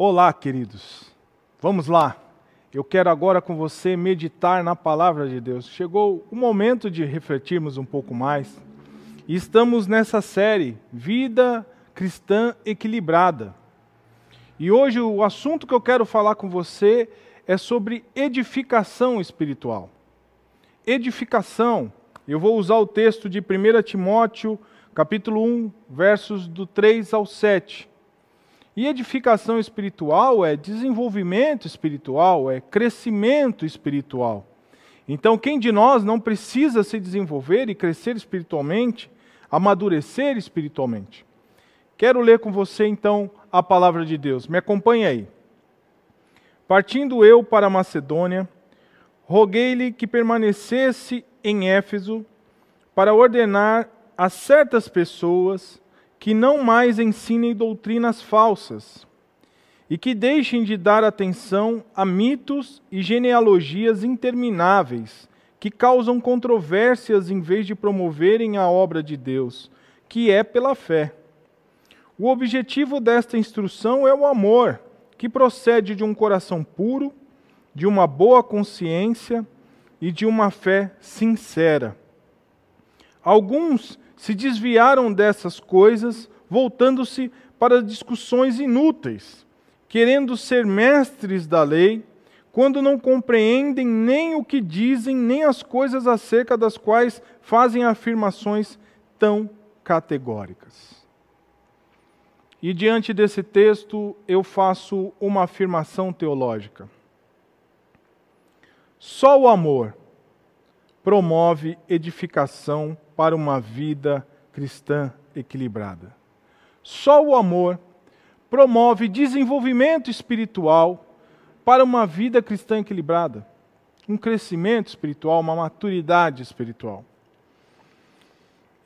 Olá, queridos. Vamos lá. Eu quero agora com você meditar na palavra de Deus. Chegou o momento de refletirmos um pouco mais. E estamos nessa série Vida Cristã Equilibrada. E hoje o assunto que eu quero falar com você é sobre edificação espiritual. Edificação. Eu vou usar o texto de 1 Timóteo, capítulo 1, versos do 3 ao 7. E edificação espiritual é desenvolvimento espiritual, é crescimento espiritual. Então, quem de nós não precisa se desenvolver e crescer espiritualmente, amadurecer espiritualmente? Quero ler com você então a palavra de Deus. Me acompanhe aí. Partindo eu para Macedônia, roguei-lhe que permanecesse em Éfeso para ordenar a certas pessoas que não mais ensinem doutrinas falsas e que deixem de dar atenção a mitos e genealogias intermináveis que causam controvérsias em vez de promoverem a obra de Deus, que é pela fé. O objetivo desta instrução é o amor, que procede de um coração puro, de uma boa consciência e de uma fé sincera. Alguns se desviaram dessas coisas, voltando-se para discussões inúteis, querendo ser mestres da lei, quando não compreendem nem o que dizem, nem as coisas acerca das quais fazem afirmações tão categóricas. E diante desse texto, eu faço uma afirmação teológica. Só o amor promove edificação para uma vida cristã equilibrada. Só o amor promove desenvolvimento espiritual para uma vida cristã equilibrada, um crescimento espiritual, uma maturidade espiritual.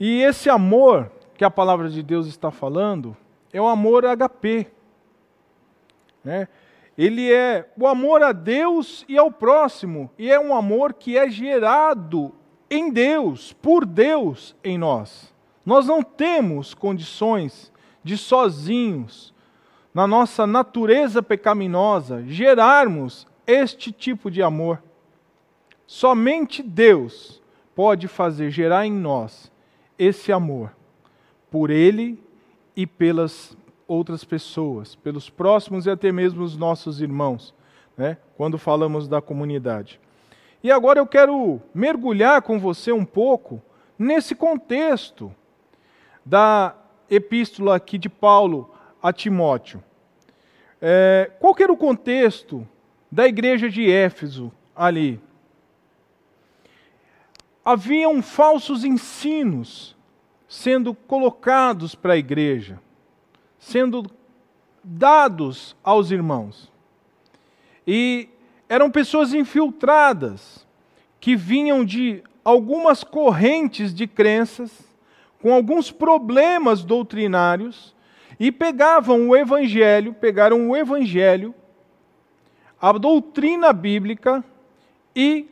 E esse amor que a palavra de Deus está falando é o amor HP. Né? Ele é o amor a Deus e ao próximo, e é um amor que é gerado em Deus, por Deus em nós. Nós não temos condições de sozinhos, na nossa natureza pecaminosa, gerarmos este tipo de amor. Somente Deus pode fazer gerar em nós esse amor, por Ele e pelas outras pessoas, pelos próximos e até mesmo os nossos irmãos, né? quando falamos da comunidade. E agora eu quero mergulhar com você um pouco nesse contexto da epístola aqui de Paulo a Timóteo. É, qual era o contexto da igreja de Éfeso ali? Haviam falsos ensinos sendo colocados para a igreja, sendo dados aos irmãos. E eram pessoas infiltradas, que vinham de algumas correntes de crenças, com alguns problemas doutrinários, e pegavam o Evangelho, pegaram o Evangelho, a doutrina bíblica, e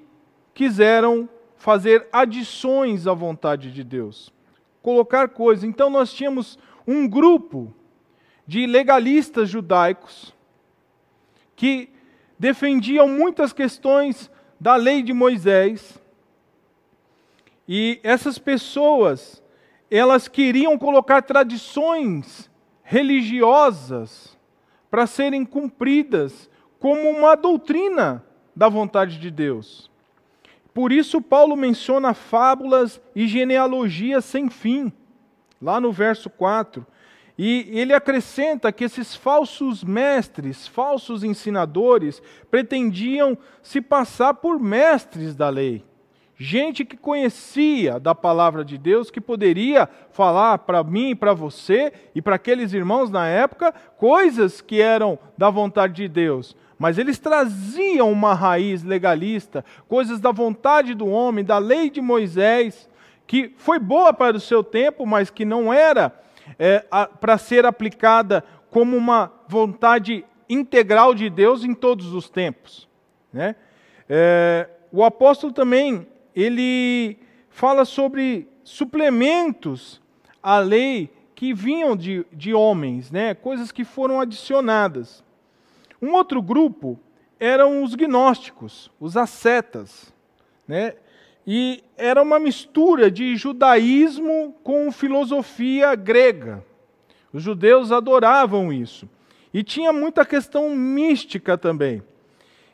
quiseram fazer adições à vontade de Deus, colocar coisas. Então nós tínhamos um grupo de legalistas judaicos que defendiam muitas questões da lei de Moisés. E essas pessoas, elas queriam colocar tradições religiosas para serem cumpridas como uma doutrina da vontade de Deus. Por isso, Paulo menciona fábulas e genealogias sem fim, lá no verso 4. E ele acrescenta que esses falsos mestres, falsos ensinadores, pretendiam se passar por mestres da lei. Gente que conhecia da palavra de Deus, que poderia falar para mim para você e para aqueles irmãos na época coisas que eram da vontade de Deus. Mas eles traziam uma raiz legalista, coisas da vontade do homem, da lei de Moisés, que foi boa para o seu tempo, mas que não era é, para ser aplicada como uma vontade integral de Deus em todos os tempos. Né? É, o apóstolo também ele fala sobre suplementos à lei que vinham de, de homens, né? coisas que foram adicionadas. Um outro grupo eram os gnósticos, os ascetas, né? E era uma mistura de judaísmo com filosofia grega. Os judeus adoravam isso. E tinha muita questão mística também.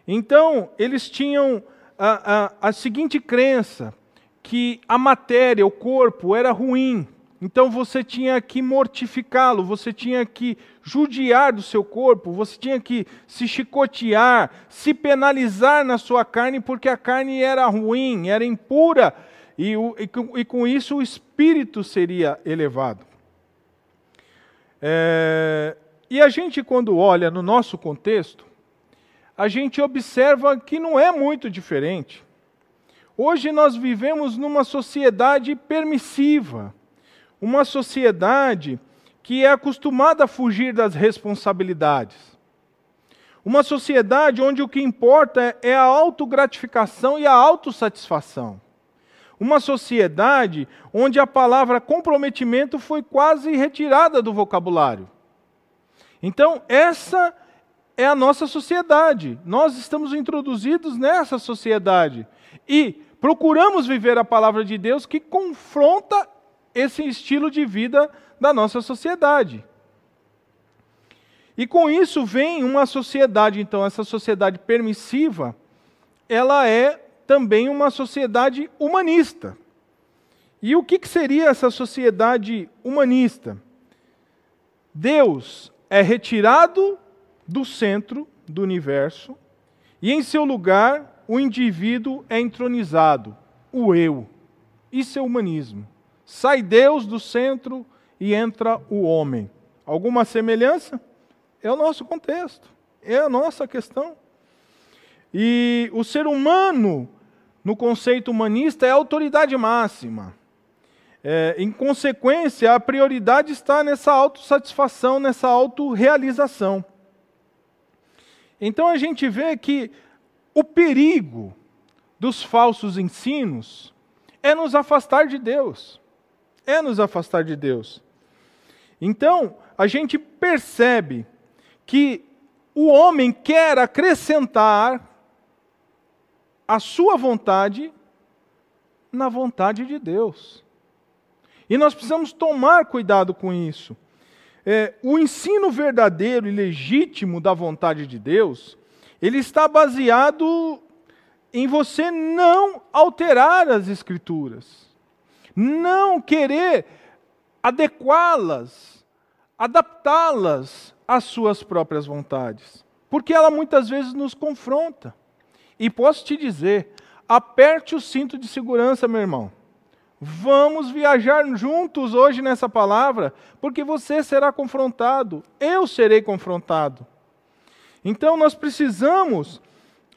Então, eles tinham a, a, a seguinte crença: que a matéria, o corpo, era ruim. Então você tinha que mortificá-lo, você tinha que judiar do seu corpo, você tinha que se chicotear, se penalizar na sua carne, porque a carne era ruim, era impura, e, e, e com isso o espírito seria elevado. É, e a gente, quando olha no nosso contexto, a gente observa que não é muito diferente. Hoje nós vivemos numa sociedade permissiva, uma sociedade que é acostumada a fugir das responsabilidades. Uma sociedade onde o que importa é a autogratificação e a autossatisfação. Uma sociedade onde a palavra comprometimento foi quase retirada do vocabulário. Então, essa é a nossa sociedade. Nós estamos introduzidos nessa sociedade e procuramos viver a palavra de Deus que confronta esse estilo de vida da nossa sociedade. E com isso vem uma sociedade, então, essa sociedade permissiva, ela é também uma sociedade humanista. E o que, que seria essa sociedade humanista? Deus é retirado do centro do universo e em seu lugar o indivíduo é entronizado, o eu. Isso é humanismo. Sai Deus do centro e entra o homem. Alguma semelhança? É o nosso contexto, é a nossa questão. E o ser humano, no conceito humanista, é a autoridade máxima. É, em consequência, a prioridade está nessa autossatisfação, nessa autorrealização. Então a gente vê que o perigo dos falsos ensinos é nos afastar de Deus. É nos afastar de Deus. Então, a gente percebe que o homem quer acrescentar a sua vontade na vontade de Deus. E nós precisamos tomar cuidado com isso. É, o ensino verdadeiro e legítimo da vontade de Deus, ele está baseado em você não alterar as Escrituras, não querer adequá-las, adaptá-las às suas próprias vontades, porque ela muitas vezes nos confronta. E posso te dizer, aperte o cinto de segurança, meu irmão. Vamos viajar juntos hoje nessa palavra, porque você será confrontado, eu serei confrontado. Então nós precisamos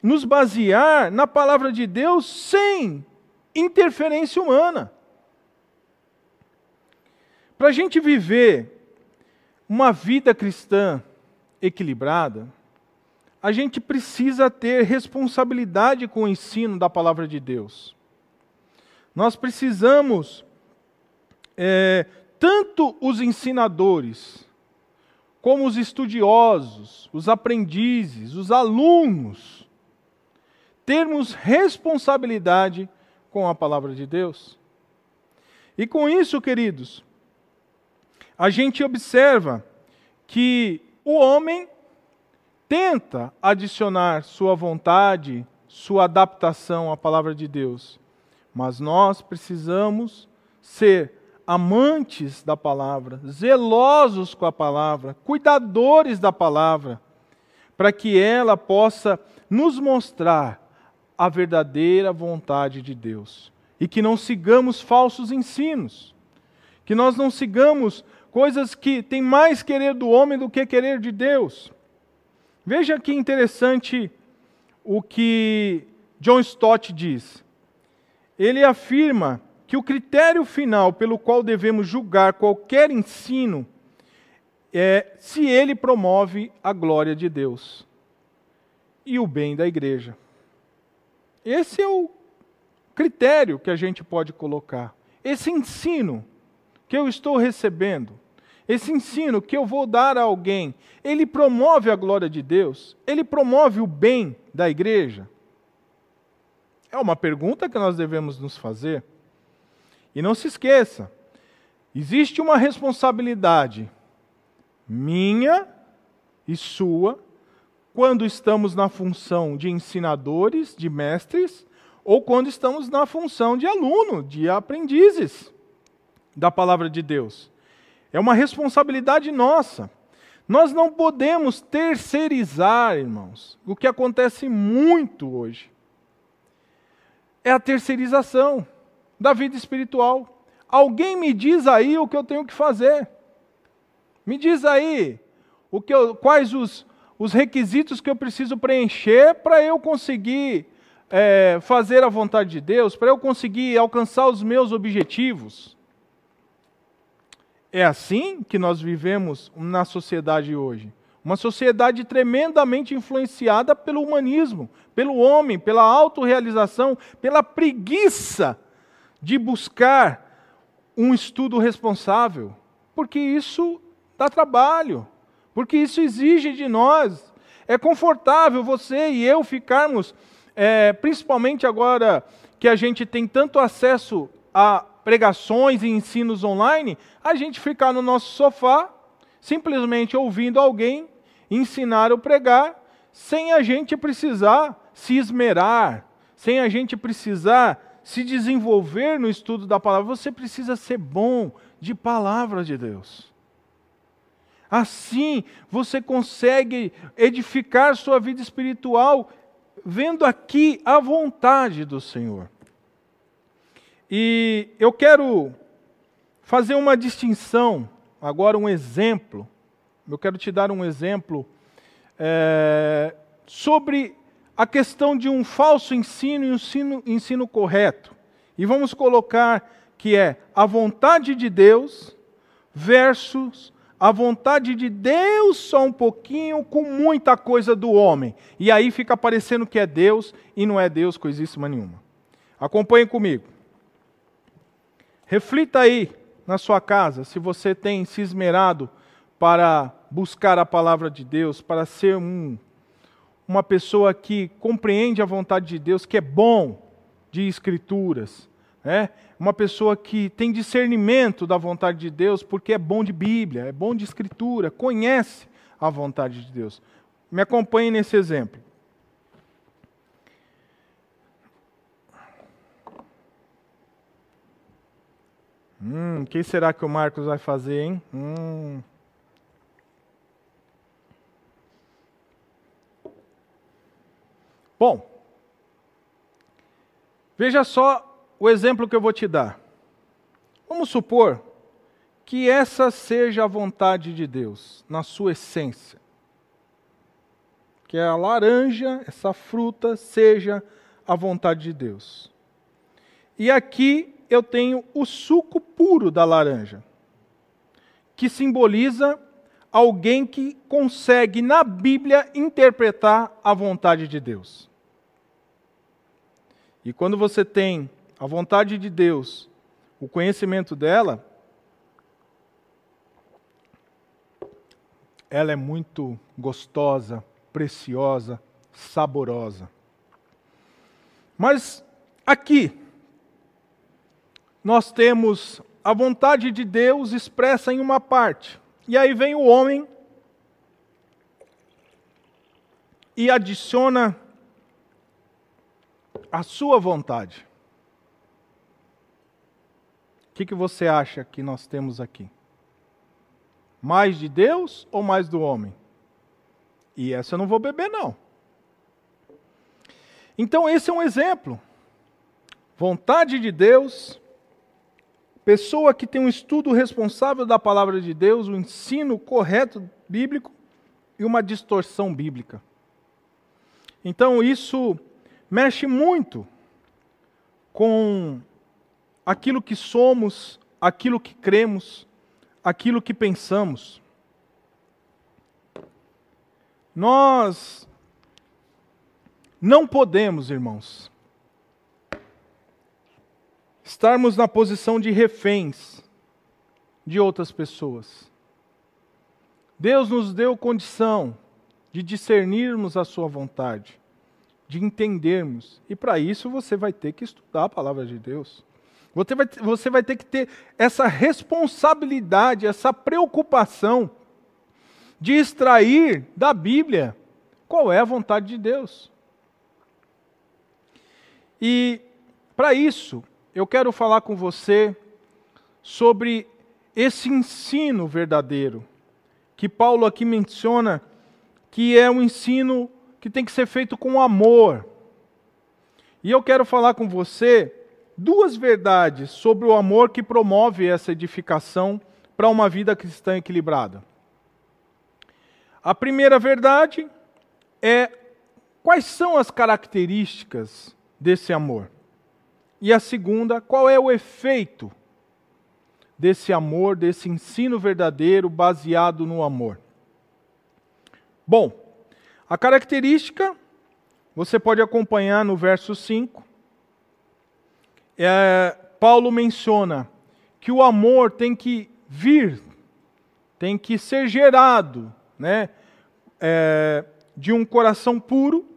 nos basear na palavra de Deus sem interferência humana. Para a gente viver uma vida cristã equilibrada, a gente precisa ter responsabilidade com o ensino da palavra de Deus. Nós precisamos, é, tanto os ensinadores, como os estudiosos, os aprendizes, os alunos, termos responsabilidade com a palavra de Deus. E com isso, queridos, a gente observa que o homem tenta adicionar sua vontade, sua adaptação à palavra de Deus. Mas nós precisamos ser amantes da palavra, zelosos com a palavra, cuidadores da palavra, para que ela possa nos mostrar a verdadeira vontade de Deus. E que não sigamos falsos ensinos, que nós não sigamos coisas que têm mais querer do homem do que querer de Deus. Veja que interessante o que John Stott diz ele afirma que o critério final pelo qual devemos julgar qualquer ensino é se ele promove a glória de Deus e o bem da igreja. Esse é o critério que a gente pode colocar. Esse ensino que eu estou recebendo, esse ensino que eu vou dar a alguém, ele promove a glória de Deus? Ele promove o bem da igreja? É uma pergunta que nós devemos nos fazer. E não se esqueça, existe uma responsabilidade minha e sua quando estamos na função de ensinadores, de mestres, ou quando estamos na função de aluno, de aprendizes da palavra de Deus. É uma responsabilidade nossa. Nós não podemos terceirizar, irmãos, o que acontece muito hoje. É a terceirização da vida espiritual. Alguém me diz aí o que eu tenho que fazer. Me diz aí o que eu, quais os, os requisitos que eu preciso preencher para eu conseguir é, fazer a vontade de Deus, para eu conseguir alcançar os meus objetivos. É assim que nós vivemos na sociedade hoje. Uma sociedade tremendamente influenciada pelo humanismo, pelo homem, pela autorrealização, pela preguiça de buscar um estudo responsável, porque isso dá trabalho, porque isso exige de nós. É confortável você e eu ficarmos, é, principalmente agora que a gente tem tanto acesso a pregações e ensinos online, a gente ficar no nosso sofá, simplesmente ouvindo alguém ensinar ou pregar, sem a gente precisar se esmerar, sem a gente precisar se desenvolver no estudo da palavra. Você precisa ser bom de palavra de Deus. Assim, você consegue edificar sua vida espiritual vendo aqui a vontade do Senhor. E eu quero fazer uma distinção, agora um exemplo. Eu quero te dar um exemplo é, sobre a questão de um falso ensino e um ensino, ensino correto. E vamos colocar que é a vontade de Deus versus a vontade de Deus só um pouquinho com muita coisa do homem. E aí fica parecendo que é Deus e não é Deus coisíssima nenhuma. Acompanhe comigo. Reflita aí na sua casa se você tem se esmerado para buscar a palavra de Deus, para ser um, uma pessoa que compreende a vontade de Deus, que é bom de escrituras, né? uma pessoa que tem discernimento da vontade de Deus, porque é bom de Bíblia, é bom de escritura, conhece a vontade de Deus. Me acompanhe nesse exemplo. Hum, quem será que o Marcos vai fazer, hein? Hum. Bom, veja só o exemplo que eu vou te dar. Vamos supor que essa seja a vontade de Deus, na sua essência. Que a laranja, essa fruta, seja a vontade de Deus. E aqui eu tenho o suco puro da laranja, que simboliza alguém que consegue na Bíblia interpretar a vontade de Deus. E quando você tem a vontade de Deus, o conhecimento dela, ela é muito gostosa, preciosa, saborosa. Mas aqui, nós temos a vontade de Deus expressa em uma parte. E aí vem o homem e adiciona a sua vontade. O que, que você acha que nós temos aqui? Mais de Deus ou mais do homem? E essa eu não vou beber, não. Então, esse é um exemplo. Vontade de Deus Pessoa que tem um estudo responsável da palavra de Deus, o um ensino correto bíblico e uma distorção bíblica. Então isso mexe muito com aquilo que somos, aquilo que cremos, aquilo que pensamos. Nós não podemos, irmãos, estarmos na posição de reféns de outras pessoas. Deus nos deu condição de discernirmos a Sua vontade, de entendermos. E para isso você vai ter que estudar a palavra de Deus. Você vai, você vai ter que ter essa responsabilidade, essa preocupação de extrair da Bíblia qual é a vontade de Deus. E para isso, eu quero falar com você sobre esse ensino verdadeiro, que Paulo aqui menciona que é um ensino que tem que ser feito com amor. E eu quero falar com você duas verdades sobre o amor que promove essa edificação para uma vida cristã equilibrada. A primeira verdade é quais são as características desse amor. E a segunda, qual é o efeito desse amor, desse ensino verdadeiro baseado no amor. Bom, a característica você pode acompanhar no verso 5. É, Paulo menciona que o amor tem que vir, tem que ser gerado né, é, de um coração puro,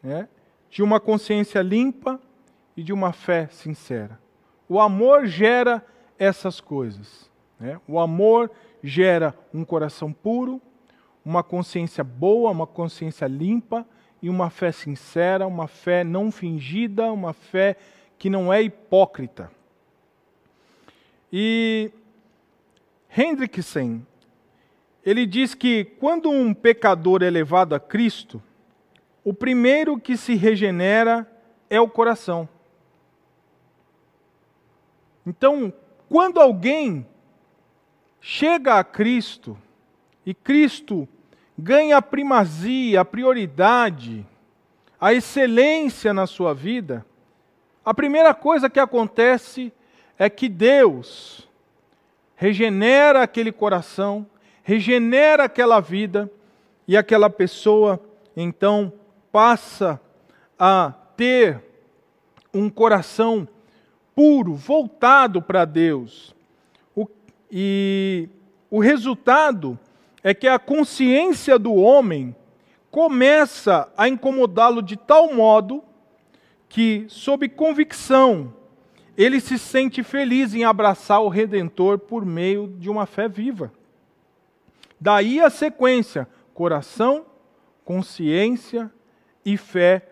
né, de uma consciência limpa e de uma fé sincera. O amor gera essas coisas. Né? O amor gera um coração puro, uma consciência boa, uma consciência limpa e uma fé sincera, uma fé não fingida, uma fé que não é hipócrita. E Hendrickson, ele diz que quando um pecador é levado a Cristo, o primeiro que se regenera é o coração. Então, quando alguém chega a Cristo e Cristo ganha a primazia, a prioridade, a excelência na sua vida, a primeira coisa que acontece é que Deus regenera aquele coração, regenera aquela vida e aquela pessoa então passa a ter um coração puro, voltado para Deus. O, e o resultado é que a consciência do homem começa a incomodá-lo de tal modo que, sob convicção, ele se sente feliz em abraçar o Redentor por meio de uma fé viva. Daí a sequência: coração, consciência e fé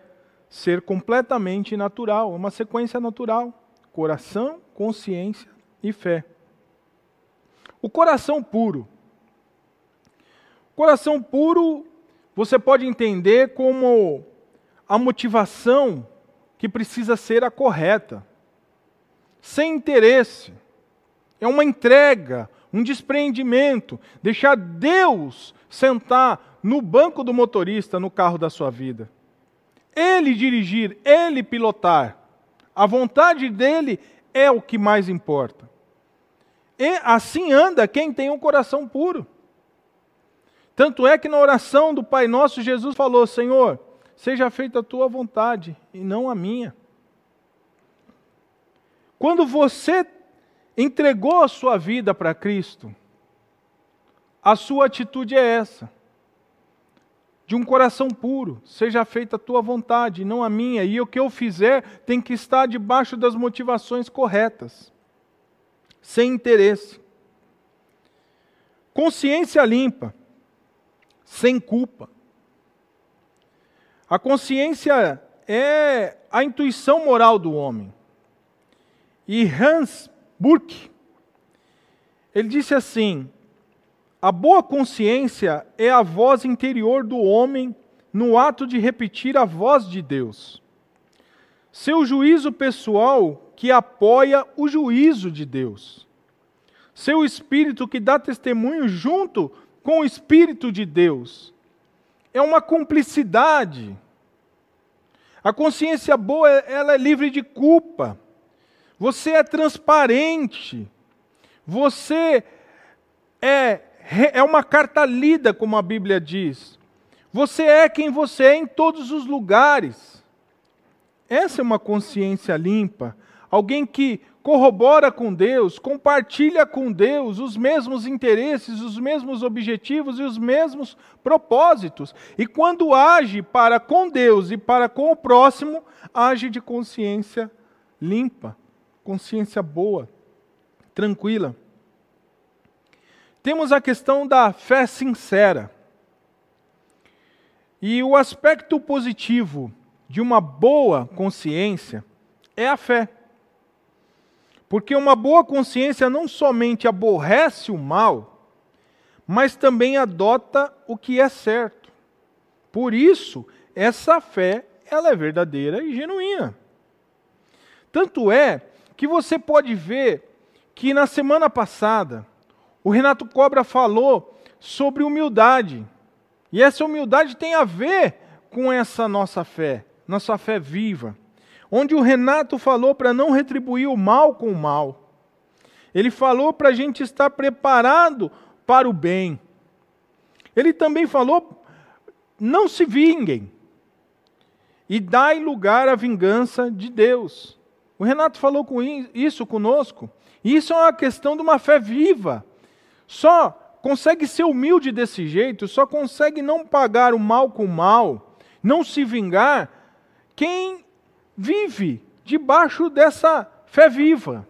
ser completamente natural, uma sequência natural coração, consciência e fé. O coração puro. Coração puro você pode entender como a motivação que precisa ser a correta, sem interesse. É uma entrega, um despreendimento, deixar Deus sentar no banco do motorista no carro da sua vida. Ele dirigir, ele pilotar. A vontade dele é o que mais importa. E assim anda quem tem um coração puro. Tanto é que na oração do Pai Nosso, Jesus falou: Senhor, seja feita a tua vontade e não a minha. Quando você entregou a sua vida para Cristo, a sua atitude é essa de um coração puro, seja feita a tua vontade, não a minha, e o que eu fizer tem que estar debaixo das motivações corretas, sem interesse. Consciência limpa, sem culpa. A consciência é a intuição moral do homem. E Hans Burke, ele disse assim: a boa consciência é a voz interior do homem no ato de repetir a voz de Deus. Seu juízo pessoal que apoia o juízo de Deus. Seu espírito que dá testemunho junto com o espírito de Deus. É uma cumplicidade. A consciência boa, ela é livre de culpa. Você é transparente. Você é é uma carta lida, como a Bíblia diz. Você é quem você é em todos os lugares. Essa é uma consciência limpa. Alguém que corrobora com Deus, compartilha com Deus os mesmos interesses, os mesmos objetivos e os mesmos propósitos. E quando age para com Deus e para com o próximo, age de consciência limpa, consciência boa, tranquila. Temos a questão da fé sincera. E o aspecto positivo de uma boa consciência é a fé. Porque uma boa consciência não somente aborrece o mal, mas também adota o que é certo. Por isso, essa fé, ela é verdadeira e genuína. Tanto é que você pode ver que na semana passada o Renato Cobra falou sobre humildade. E essa humildade tem a ver com essa nossa fé, nossa fé viva onde o Renato falou para não retribuir o mal com o mal. Ele falou para a gente estar preparado para o bem. Ele também falou: não se vinguem e dai lugar à vingança de Deus. O Renato falou com isso conosco. Isso é uma questão de uma fé viva. Só consegue ser humilde desse jeito, só consegue não pagar o mal com o mal, não se vingar, quem vive debaixo dessa fé viva.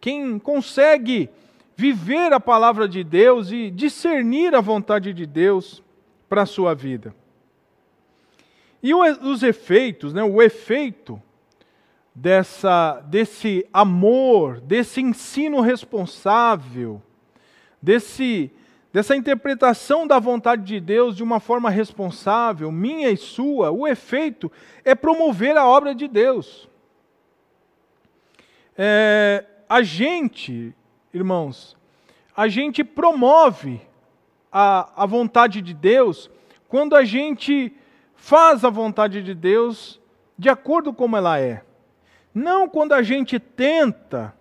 Quem consegue viver a palavra de Deus e discernir a vontade de Deus para a sua vida. E os efeitos, né, o efeito dessa, desse amor, desse ensino responsável, desse, dessa interpretação da vontade de Deus de uma forma responsável, minha e sua, o efeito é promover a obra de Deus. É, a gente, irmãos, a gente promove a, a vontade de Deus quando a gente faz a vontade de Deus de acordo como ela é. Não quando a gente tenta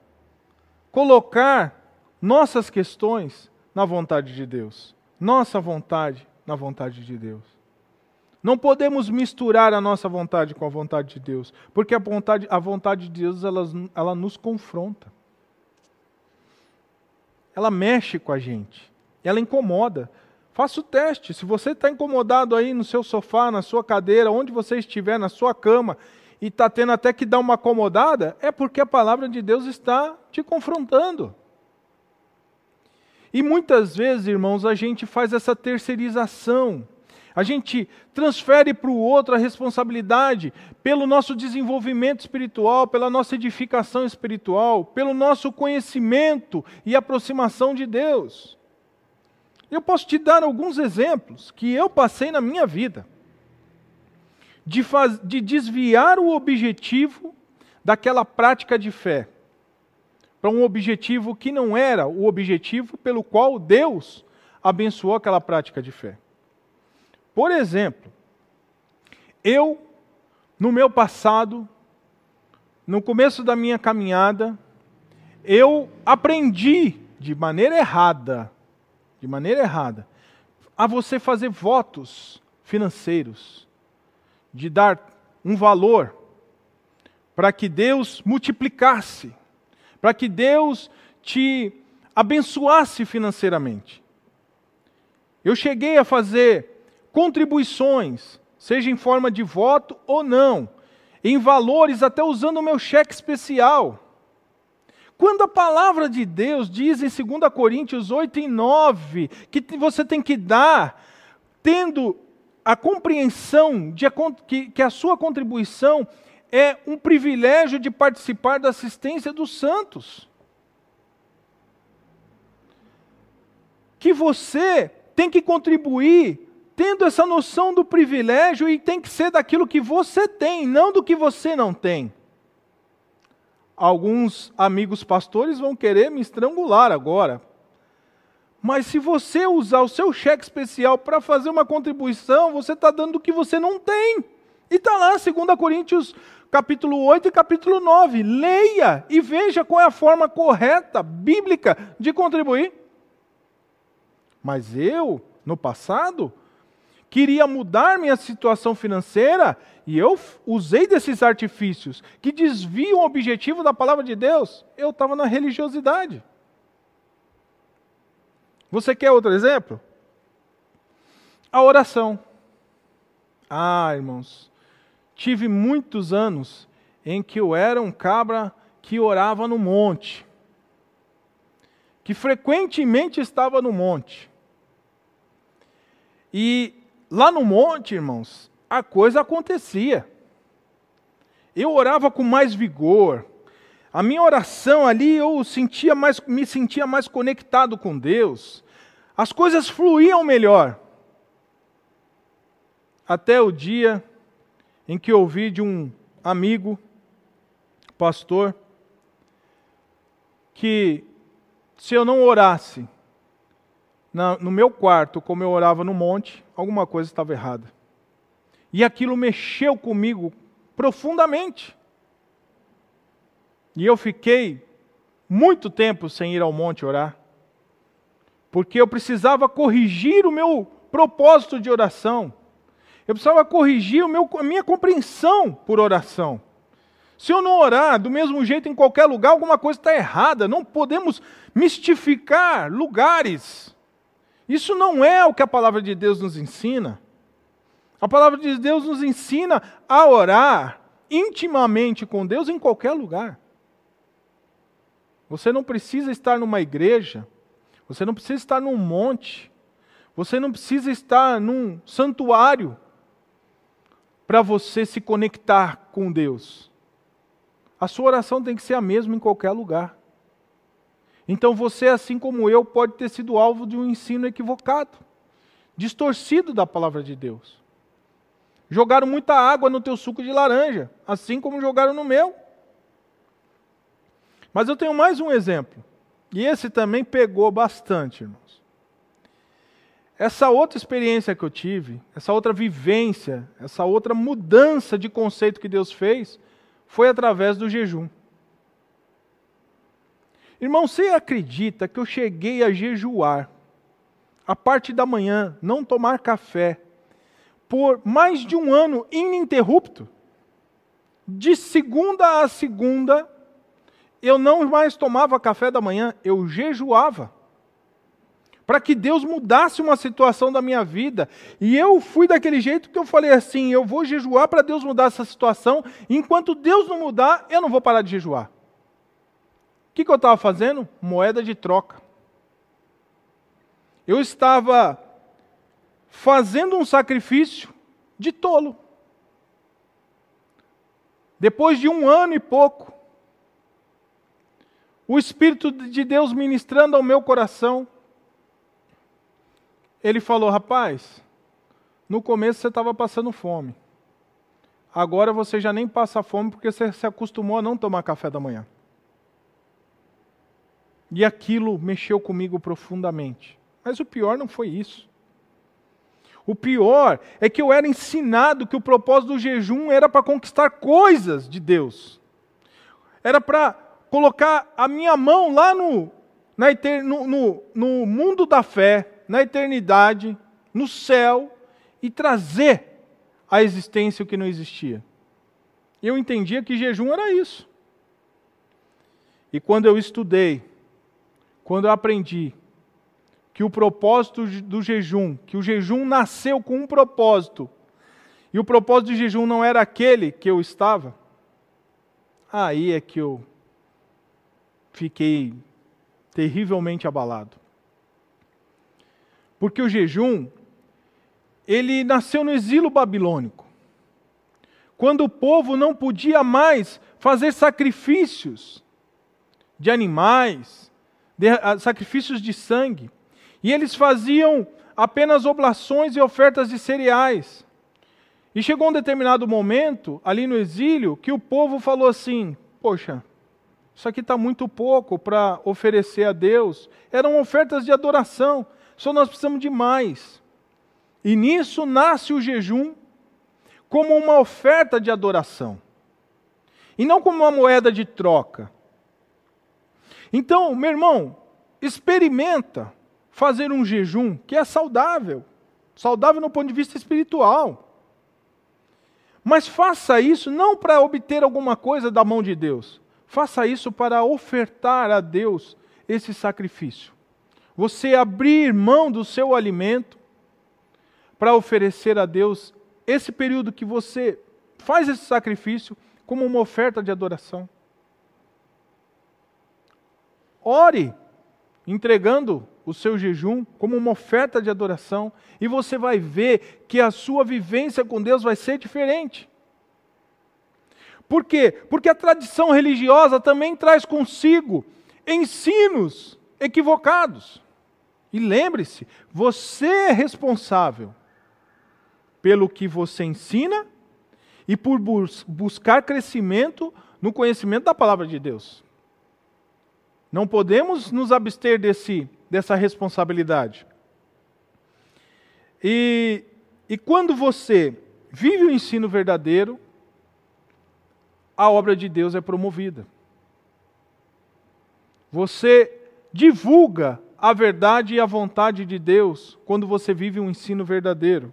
colocar nossas questões na vontade de Deus. Nossa vontade na vontade de Deus. Não podemos misturar a nossa vontade com a vontade de Deus, porque a vontade, a vontade de Deus ela, ela nos confronta. Ela mexe com a gente, ela incomoda. Faça o teste. Se você está incomodado aí no seu sofá, na sua cadeira, onde você estiver, na sua cama, e está tendo até que dar uma acomodada, é porque a palavra de Deus está te confrontando. E muitas vezes, irmãos, a gente faz essa terceirização. A gente transfere para o outro a responsabilidade pelo nosso desenvolvimento espiritual, pela nossa edificação espiritual, pelo nosso conhecimento e aproximação de Deus. Eu posso te dar alguns exemplos que eu passei na minha vida de, faz, de desviar o objetivo daquela prática de fé para um objetivo que não era o objetivo pelo qual Deus abençoou aquela prática de fé. Por exemplo, eu, no meu passado, no começo da minha caminhada, eu aprendi de maneira errada, de maneira errada, a você fazer votos financeiros, de dar um valor para que Deus multiplicasse para que Deus te abençoasse financeiramente. Eu cheguei a fazer contribuições, seja em forma de voto ou não, em valores, até usando o meu cheque especial. Quando a palavra de Deus diz em 2 Coríntios 8 e 9 que você tem que dar, tendo a compreensão de que, que a sua contribuição é um privilégio de participar da assistência dos santos. Que você tem que contribuir tendo essa noção do privilégio e tem que ser daquilo que você tem, não do que você não tem. Alguns amigos pastores vão querer me estrangular agora. Mas se você usar o seu cheque especial para fazer uma contribuição, você está dando o que você não tem. E está lá, 2 Coríntios capítulo 8 e capítulo 9. Leia e veja qual é a forma correta, bíblica, de contribuir. Mas eu, no passado, queria mudar minha situação financeira e eu usei desses artifícios que desviam o objetivo da palavra de Deus, eu estava na religiosidade. Você quer outro exemplo? A oração. Ah, irmãos, tive muitos anos em que eu era um cabra que orava no monte, que frequentemente estava no monte. E lá no monte, irmãos, a coisa acontecia. Eu orava com mais vigor. A minha oração ali eu sentia mais, me sentia mais conectado com Deus. As coisas fluíam melhor. Até o dia em que ouvi de um amigo, pastor, que se eu não orasse no meu quarto como eu orava no monte, alguma coisa estava errada. E aquilo mexeu comigo profundamente. E eu fiquei muito tempo sem ir ao monte orar, porque eu precisava corrigir o meu propósito de oração. Eu precisava corrigir meu, a minha compreensão por oração. Se eu não orar do mesmo jeito em qualquer lugar, alguma coisa está errada. Não podemos mistificar lugares. Isso não é o que a palavra de Deus nos ensina. A palavra de Deus nos ensina a orar intimamente com Deus em qualquer lugar. Você não precisa estar numa igreja, você não precisa estar num monte, você não precisa estar num santuário para você se conectar com Deus. A sua oração tem que ser a mesma em qualquer lugar. Então você, assim como eu, pode ter sido alvo de um ensino equivocado, distorcido da palavra de Deus. Jogaram muita água no teu suco de laranja, assim como jogaram no meu. Mas eu tenho mais um exemplo. E esse também pegou bastante, irmãos. Essa outra experiência que eu tive, essa outra vivência, essa outra mudança de conceito que Deus fez, foi através do jejum. Irmão, você acredita que eu cheguei a jejuar a parte da manhã, não tomar café, por mais de um ano ininterrupto. De segunda a segunda, eu não mais tomava café da manhã, eu jejuava. Para que Deus mudasse uma situação da minha vida. E eu fui daquele jeito que eu falei assim: eu vou jejuar para Deus mudar essa situação. Enquanto Deus não mudar, eu não vou parar de jejuar. O que, que eu estava fazendo? Moeda de troca. Eu estava fazendo um sacrifício de tolo. Depois de um ano e pouco, o Espírito de Deus ministrando ao meu coração, ele falou: Rapaz, no começo você estava passando fome. Agora você já nem passa fome porque você se acostumou a não tomar café da manhã. E aquilo mexeu comigo profundamente. Mas o pior não foi isso. O pior é que eu era ensinado que o propósito do jejum era para conquistar coisas de Deus. Era para colocar a minha mão lá no, na, no, no, no mundo da fé, na eternidade, no céu, e trazer à existência o que não existia. Eu entendia que jejum era isso. E quando eu estudei, quando eu aprendi que o propósito do jejum, que o jejum nasceu com um propósito, e o propósito do jejum não era aquele que eu estava, aí é que eu fiquei terrivelmente abalado. Porque o jejum, ele nasceu no exílio babilônico. Quando o povo não podia mais fazer sacrifícios de animais, de, ah, sacrifícios de sangue. E eles faziam apenas oblações e ofertas de cereais. E chegou um determinado momento, ali no exílio, que o povo falou assim: Poxa, isso aqui está muito pouco para oferecer a Deus. Eram ofertas de adoração, só nós precisamos de mais. E nisso nasce o jejum como uma oferta de adoração, e não como uma moeda de troca. Então, meu irmão, experimenta fazer um jejum que é saudável. saudável no ponto de vista espiritual. Mas faça isso não para obter alguma coisa da mão de Deus. Faça isso para ofertar a Deus esse sacrifício. Você abrir mão do seu alimento para oferecer a Deus esse período que você faz esse sacrifício como uma oferta de adoração. Ore entregando o seu jejum como uma oferta de adoração e você vai ver que a sua vivência com Deus vai ser diferente. Por quê? Porque a tradição religiosa também traz consigo ensinos equivocados. E lembre-se, você é responsável pelo que você ensina e por bus buscar crescimento no conhecimento da palavra de Deus. Não podemos nos abster desse, dessa responsabilidade. E, e quando você vive o ensino verdadeiro, a obra de Deus é promovida. Você divulga a verdade e a vontade de Deus quando você vive um ensino verdadeiro.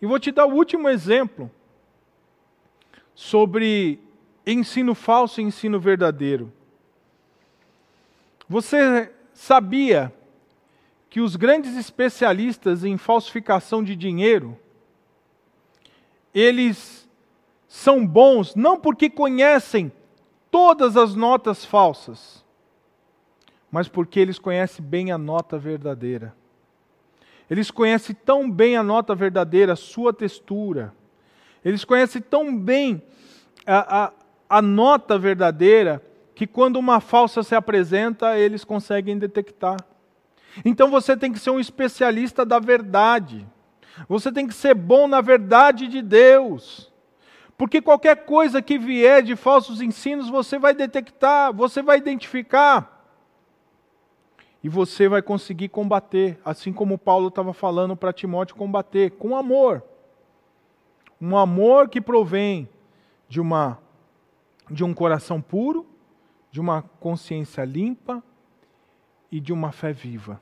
E vou te dar o último exemplo sobre ensino falso e ensino verdadeiro. Você sabia que os grandes especialistas em falsificação de dinheiro, eles são bons não porque conhecem todas as notas falsas, mas porque eles conhecem bem a nota verdadeira. Eles conhecem tão bem a nota verdadeira, a sua textura. Eles conhecem tão bem a, a, a nota verdadeira que quando uma falsa se apresenta, eles conseguem detectar. Então você tem que ser um especialista da verdade. Você tem que ser bom na verdade de Deus. Porque qualquer coisa que vier de falsos ensinos, você vai detectar, você vai identificar. E você vai conseguir combater, assim como Paulo estava falando para Timóteo combater, com amor. Um amor que provém de uma de um coração puro, de uma consciência limpa e de uma fé viva.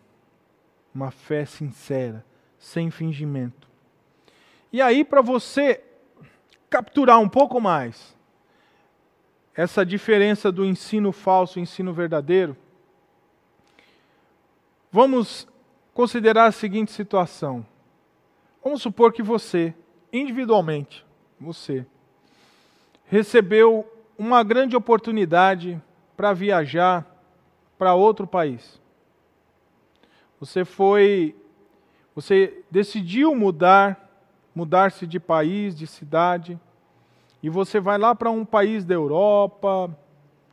Uma fé sincera, sem fingimento. E aí, para você capturar um pouco mais essa diferença do ensino falso e ensino verdadeiro, vamos considerar a seguinte situação. Vamos supor que você, individualmente, você, recebeu uma grande oportunidade para viajar para outro país. Você foi, você decidiu mudar, mudar-se de país, de cidade, e você vai lá para um país da Europa,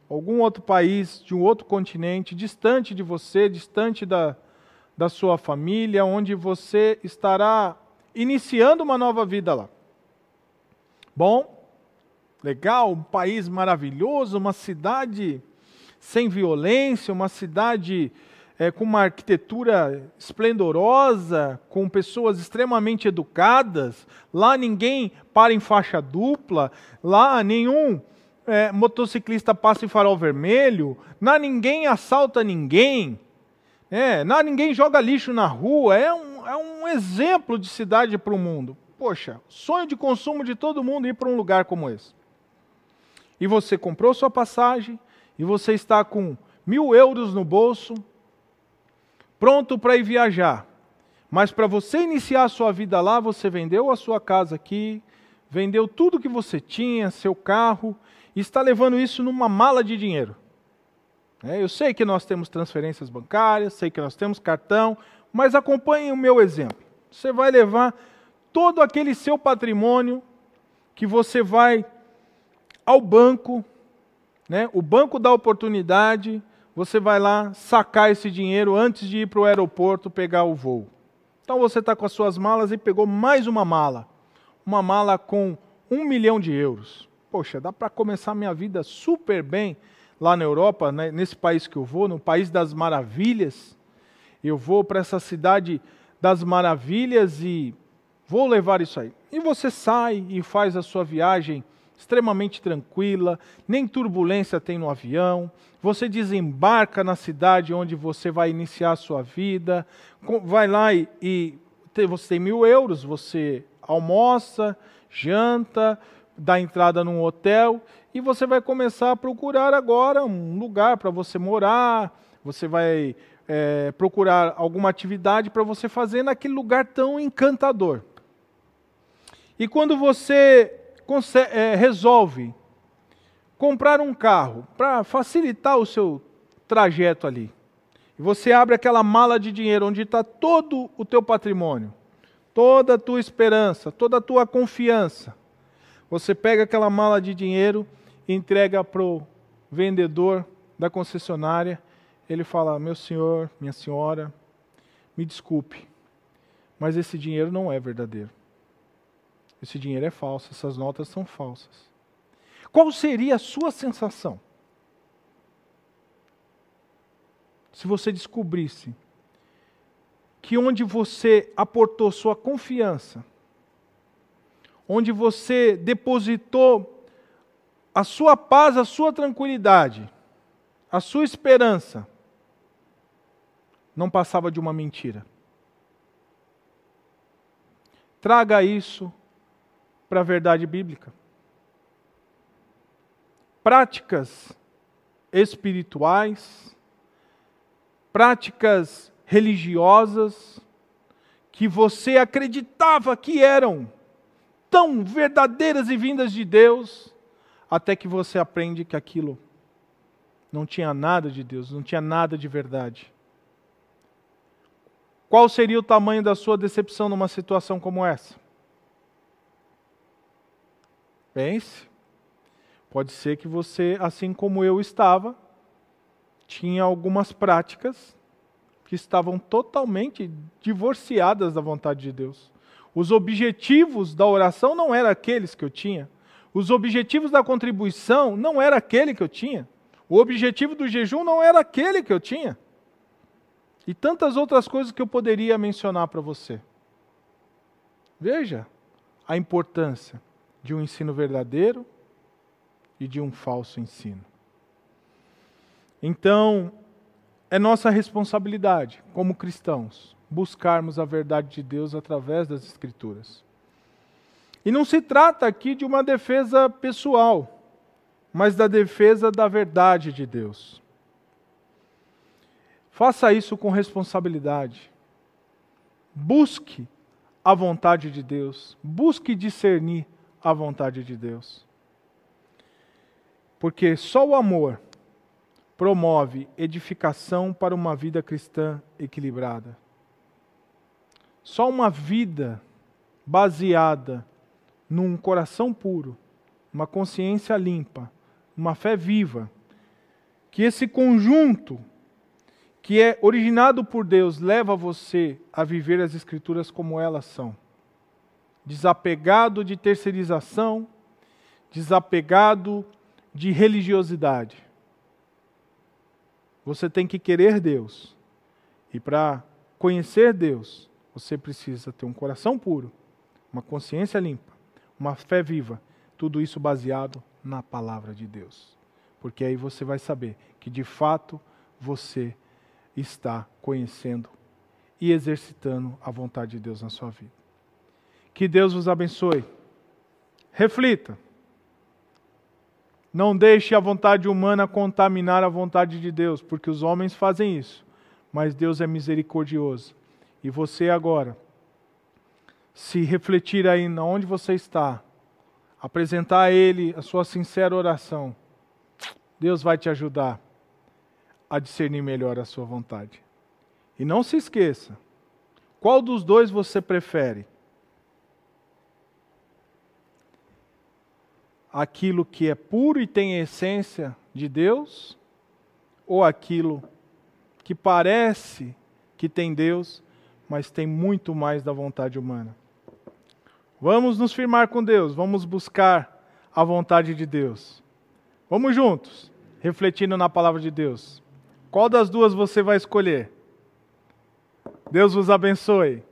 algum outro país de um outro continente, distante de você, distante da, da sua família, onde você estará iniciando uma nova vida lá. Bom, legal, um país maravilhoso, uma cidade sem violência, uma cidade é, com uma arquitetura esplendorosa, com pessoas extremamente educadas. Lá ninguém para em faixa dupla, lá nenhum é, motociclista passa em farol vermelho, lá ninguém assalta ninguém, é, lá ninguém joga lixo na rua. É um, é um exemplo de cidade para o mundo. Poxa, sonho de consumo de todo mundo ir para um lugar como esse. E você comprou sua passagem, e você está com mil euros no bolso, pronto para ir viajar. Mas para você iniciar a sua vida lá, você vendeu a sua casa aqui, vendeu tudo que você tinha, seu carro, e está levando isso numa mala de dinheiro. É, eu sei que nós temos transferências bancárias, sei que nós temos cartão, mas acompanhe o meu exemplo. Você vai levar todo aquele seu patrimônio que você vai ao banco, né? O banco dá oportunidade, você vai lá sacar esse dinheiro antes de ir para o aeroporto pegar o voo. Então você está com as suas malas e pegou mais uma mala. Uma mala com um milhão de euros. Poxa, dá para começar minha vida super bem lá na Europa, né? nesse país que eu vou, no país das maravilhas. Eu vou para essa cidade das maravilhas e vou levar isso aí. E você sai e faz a sua viagem extremamente tranquila, nem turbulência tem no avião. Você desembarca na cidade onde você vai iniciar a sua vida, vai lá e, e você tem mil euros, você almoça, janta, dá entrada num hotel e você vai começar a procurar agora um lugar para você morar, você vai é, procurar alguma atividade para você fazer naquele lugar tão encantador. E quando você é, resolve comprar um carro para facilitar o seu trajeto ali, e você abre aquela mala de dinheiro onde está todo o teu patrimônio, toda a tua esperança, toda a tua confiança, você pega aquela mala de dinheiro entrega para o vendedor da concessionária. Ele fala: Meu senhor, minha senhora, me desculpe, mas esse dinheiro não é verdadeiro. Esse dinheiro é falso, essas notas são falsas. Qual seria a sua sensação? Se você descobrisse que onde você aportou sua confiança, onde você depositou a sua paz, a sua tranquilidade, a sua esperança, não passava de uma mentira. Traga isso para a verdade bíblica. Práticas espirituais, práticas religiosas que você acreditava que eram tão verdadeiras e vindas de Deus, até que você aprende que aquilo não tinha nada de Deus, não tinha nada de verdade. Qual seria o tamanho da sua decepção numa situação como essa? Pense. Pode ser que você, assim como eu estava, tinha algumas práticas que estavam totalmente divorciadas da vontade de Deus. Os objetivos da oração não eram aqueles que eu tinha. Os objetivos da contribuição não era aquele que eu tinha. O objetivo do jejum não era aquele que eu tinha. E tantas outras coisas que eu poderia mencionar para você. Veja a importância de um ensino verdadeiro e de um falso ensino. Então, é nossa responsabilidade como cristãos buscarmos a verdade de Deus através das Escrituras. E não se trata aqui de uma defesa pessoal, mas da defesa da verdade de Deus. Faça isso com responsabilidade. Busque a vontade de Deus. Busque discernir a vontade de Deus. Porque só o amor promove edificação para uma vida cristã equilibrada. Só uma vida baseada num coração puro, uma consciência limpa, uma fé viva, que esse conjunto que é originado por Deus leva você a viver as Escrituras como elas são. Desapegado de terceirização, desapegado de religiosidade. Você tem que querer Deus. E para conhecer Deus, você precisa ter um coração puro, uma consciência limpa, uma fé viva, tudo isso baseado na palavra de Deus. Porque aí você vai saber que de fato você está conhecendo e exercitando a vontade de Deus na sua vida. Que Deus vos abençoe. Reflita. Não deixe a vontade humana contaminar a vontade de Deus, porque os homens fazem isso, mas Deus é misericordioso e você agora, se refletir aí onde você está, apresentar a Ele a sua sincera oração, Deus vai te ajudar a discernir melhor a sua vontade. E não se esqueça, qual dos dois você prefere? Aquilo que é puro e tem a essência de Deus, ou aquilo que parece que tem Deus, mas tem muito mais da vontade humana. Vamos nos firmar com Deus, vamos buscar a vontade de Deus. Vamos juntos, refletindo na palavra de Deus. Qual das duas você vai escolher? Deus vos abençoe.